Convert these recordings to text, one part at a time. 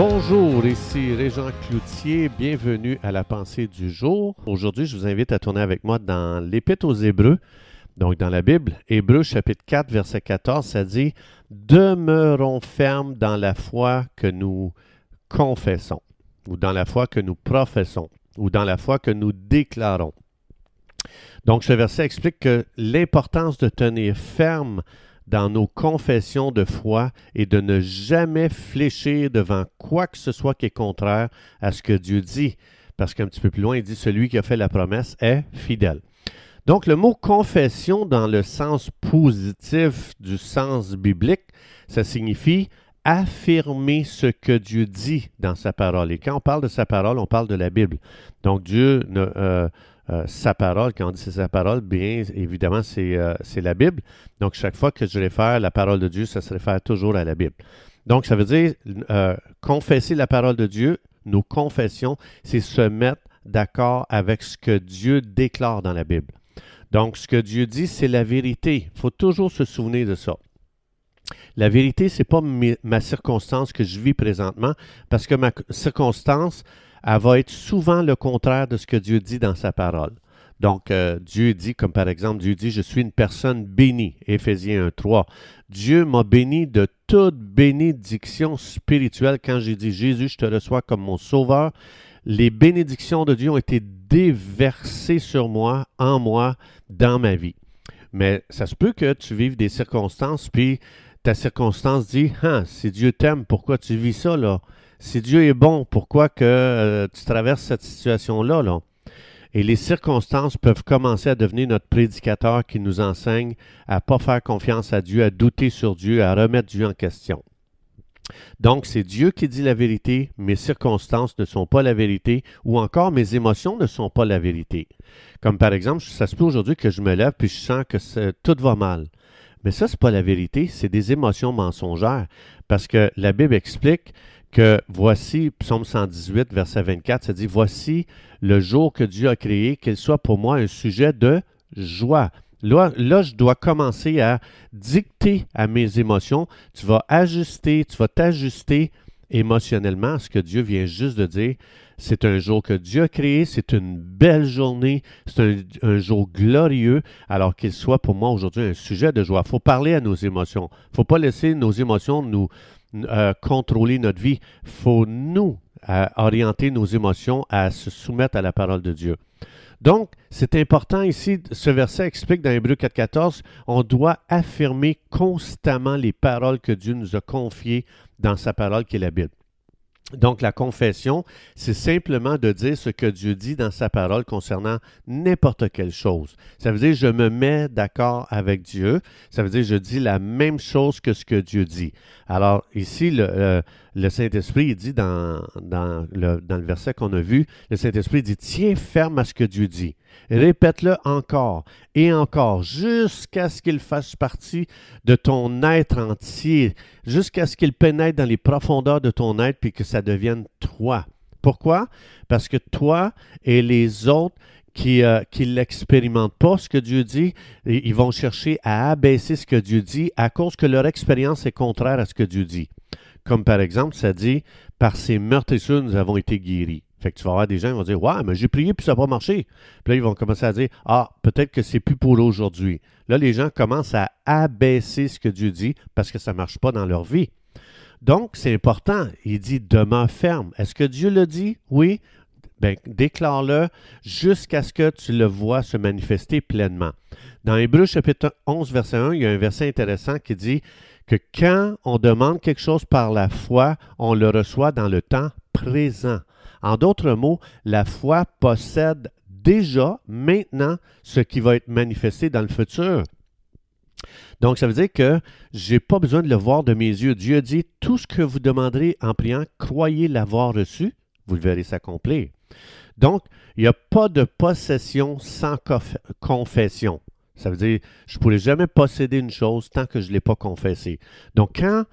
Bonjour, ici Régent Cloutier, bienvenue à la pensée du jour. Aujourd'hui, je vous invite à tourner avec moi dans l'Épître aux Hébreux, donc dans la Bible. Hébreux chapitre 4, verset 14, ça dit Demeurons fermes dans la foi que nous confessons, ou dans la foi que nous professons, ou dans la foi que nous déclarons. Donc ce verset explique que l'importance de tenir ferme dans nos confessions de foi et de ne jamais fléchir devant quoi que ce soit qui est contraire à ce que Dieu dit. Parce qu'un petit peu plus loin, il dit celui qui a fait la promesse est fidèle. Donc le mot confession dans le sens positif du sens biblique, ça signifie affirmer ce que Dieu dit dans sa parole. Et quand on parle de sa parole, on parle de la Bible. Donc Dieu ne, euh, euh, sa parole, quand on dit c'est sa parole, bien évidemment, euh, c'est la Bible. Donc, chaque fois que je réfère la parole de Dieu, ça se réfère toujours à la Bible. Donc, ça veut dire euh, confesser la parole de Dieu, nos confessions, c'est se mettre d'accord avec ce que Dieu déclare dans la Bible. Donc, ce que Dieu dit, c'est la vérité. Il faut toujours se souvenir de ça. La vérité, ce n'est pas ma circonstance que je vis présentement, parce que ma circonstance, elle va être souvent le contraire de ce que Dieu dit dans sa parole. Donc, euh, Dieu dit, comme par exemple, Dieu dit, je suis une personne bénie, Éphésiens 1.3. Dieu m'a béni de toute bénédiction spirituelle quand j'ai dit, Jésus, je te reçois comme mon sauveur. Les bénédictions de Dieu ont été déversées sur moi, en moi, dans ma vie. Mais ça se peut que tu vives des circonstances, puis ta circonstance dit, ah, si Dieu t'aime, pourquoi tu vis ça, là? si Dieu est bon, pourquoi que euh, tu traverses cette situation-là? Là? Et les circonstances peuvent commencer à devenir notre prédicateur qui nous enseigne à pas faire confiance à Dieu, à douter sur Dieu, à remettre Dieu en question. Donc, c'est Dieu qui dit la vérité, mes circonstances ne sont pas la vérité, ou encore mes émotions ne sont pas la vérité. Comme par exemple, ça se peut aujourd'hui que je me lève puis je sens que tout va mal. Mais ça, ce n'est pas la vérité, c'est des émotions mensongères. Parce que la Bible explique que voici, psaume 118, verset 24, ça dit, voici le jour que Dieu a créé, qu'il soit pour moi un sujet de joie. Là, là, je dois commencer à dicter à mes émotions. Tu vas ajuster, tu vas t'ajuster émotionnellement ce que Dieu vient juste de dire. C'est un jour que Dieu a créé, c'est une belle journée, c'est un, un, jour glorieux, alors qu'il soit pour moi aujourd'hui un sujet de joie. Il faut parler à nos émotions. Il ne faut pas laisser nos émotions nous, euh, contrôler notre vie. Il faut nous euh, orienter nos émotions à se soumettre à la parole de Dieu. Donc, c'est important ici, ce verset explique dans Hébreu 4.14, on doit affirmer constamment les paroles que Dieu nous a confiées dans sa parole qui est la Bible. Donc la confession, c'est simplement de dire ce que Dieu dit dans sa parole concernant n'importe quelle chose. Ça veut dire je me mets d'accord avec Dieu. Ça veut dire je dis la même chose que ce que Dieu dit. Alors ici, le, Saint-Esprit dit dans, dans, le, dans le verset qu'on a vu, le Saint-Esprit dit tiens ferme à ce que Dieu dit. Répète-le encore et encore jusqu'à ce qu'il fasse partie de ton être entier, jusqu'à ce qu'il pénètre dans les profondeurs de ton être puis que ça devienne toi. Pourquoi? Parce que toi et les autres qui ne euh, l'expérimentent pas, ce que Dieu dit, ils vont chercher à abaisser ce que Dieu dit à cause que leur expérience est contraire à ce que Dieu dit. Comme par exemple, ça dit, par ces meurtrissures, nous avons été guéris. Fait que tu vas avoir des gens qui vont dire Ouais, mais j'ai prié puis ça n'a pas marché. Puis là, ils vont commencer à dire Ah, peut-être que c'est plus pour aujourd'hui. Là, les gens commencent à abaisser ce que Dieu dit parce que ça ne marche pas dans leur vie. Donc, c'est important. Il dit Demeure ferme. Est-ce que Dieu le dit? Oui. Bien, déclare-le jusqu'à ce que tu le vois se manifester pleinement. Dans Hébreu chapitre 11, verset 1, il y a un verset intéressant qui dit que quand on demande quelque chose par la foi, on le reçoit dans le temps présent. En d'autres mots, la foi possède déjà, maintenant, ce qui va être manifesté dans le futur. Donc, ça veut dire que je n'ai pas besoin de le voir de mes yeux. Dieu dit, tout ce que vous demanderez en priant, croyez l'avoir reçu, vous le verrez s'accomplir. Donc, il n'y a pas de possession sans confession. Ça veut dire, je ne pourrais jamais posséder une chose tant que je ne l'ai pas confessée. Donc, quand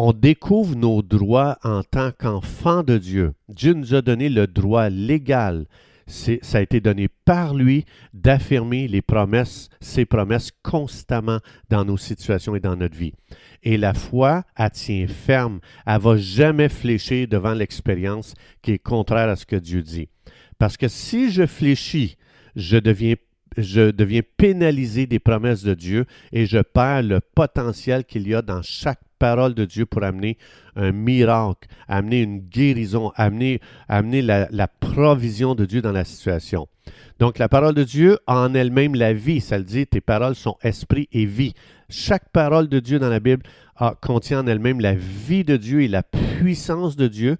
on découvre nos droits en tant qu'enfant de Dieu. Dieu nous a donné le droit légal, ça a été donné par lui d'affirmer les promesses, ses promesses constamment dans nos situations et dans notre vie. Et la foi, elle tient ferme. Elle va jamais fléchir devant l'expérience qui est contraire à ce que Dieu dit. Parce que si je fléchis, je deviens je deviens pénalisé des promesses de Dieu et je perds le potentiel qu'il y a dans chaque parole de Dieu pour amener un miracle, amener une guérison, amener, amener la, provision de Dieu dans la situation. Donc la parole de Dieu a en elle-même la vie. Ça le dit, tes paroles sont esprit et vie. Chaque parole de Dieu dans la Bible a, contient en elle-même la vie de Dieu et la puissance de Dieu.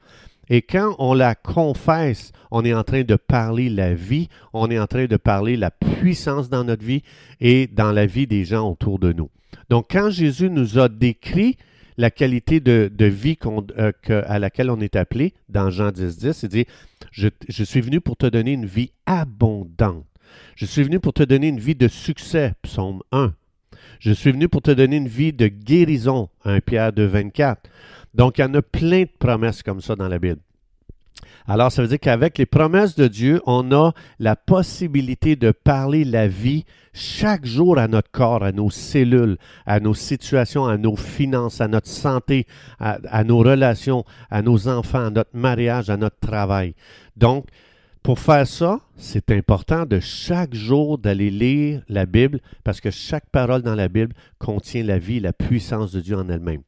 Et quand on la confesse, on est en train de parler la vie, on est en train de parler la puissance dans notre vie et dans la vie des gens autour de nous. Donc quand Jésus nous a décrit la qualité de, vie euh, à laquelle on est appelé dans Jean 10, 10, il dit, je, je suis venu pour te donner une vie abondante. Je suis venu pour te donner une vie de succès, psaume 1. Je suis venu pour te donner une vie de guérison, 1 Pierre 2, 24. Donc, il y en a plein de promesses comme ça dans la Bible. Alors, ça veut dire qu'avec les promesses de Dieu, on a la possibilité de parler la vie chaque jour à notre corps, à nos cellules, à nos situations, à nos finances, à notre santé, à, nos relations, à nos enfants, à notre mariage, à notre travail. Donc, pour faire ça, c'est important de chaque jour d'aller lire la Bible parce que chaque parole dans la Bible contient la vie, la puissance de Dieu en elle-même.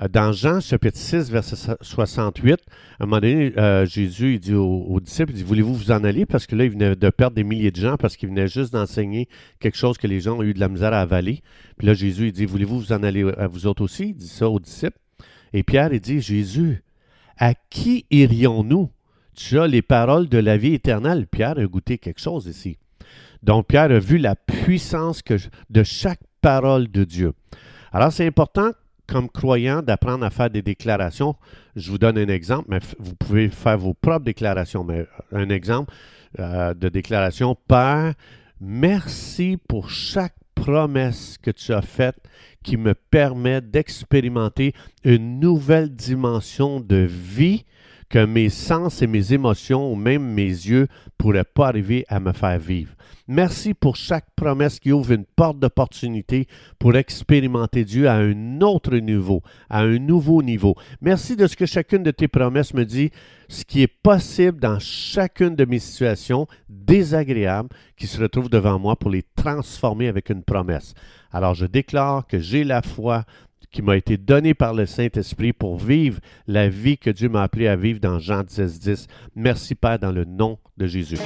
Euh, dans Jean chapitre 6, verset 68, à un moment donné, euh, Jésus dit aux, disciples, il dit, voulez-vous vous en aller? Parce que là, il venait de perdre des milliers de gens parce qu'il venait juste d'enseigner quelque chose que les gens ont eu de la misère à avaler. Puis là, Jésus, dit, voulez-vous vous en aller à vous autres aussi? Il dit ça aux disciples. Et Pierre, il dit, Jésus, à qui irions-nous? Tu as les paroles de la vie éternelle. Pierre a goûté quelque chose ici. Donc, Pierre a vu la puissance de chaque parole de Dieu. Alors, c'est important comme croyant d'apprendre à faire des déclarations. Je vous donne un exemple, mais vous pouvez faire vos propres déclarations. Mais un exemple euh, de déclaration, Père, merci pour chaque promesse que tu as faite qui me permet d'expérimenter une nouvelle dimension de vie que mes sens et mes émotions ou même mes yeux pourraient pas arriver à me faire vivre. Merci pour chaque promesse qui ouvre une porte d'opportunité pour expérimenter Dieu à un autre niveau, à un nouveau niveau. Merci de ce que chacune de tes promesses me dit, ce qui est possible dans chacune de mes situations désagréables qui se retrouvent devant moi pour les transformer avec une promesse. Alors je déclare que j'ai la foi qui m'a été donnée par le Saint-Esprit pour vivre la vie que Dieu m'a appelé à vivre dans Jean 10, 10. Merci Père dans le nom de Jésus.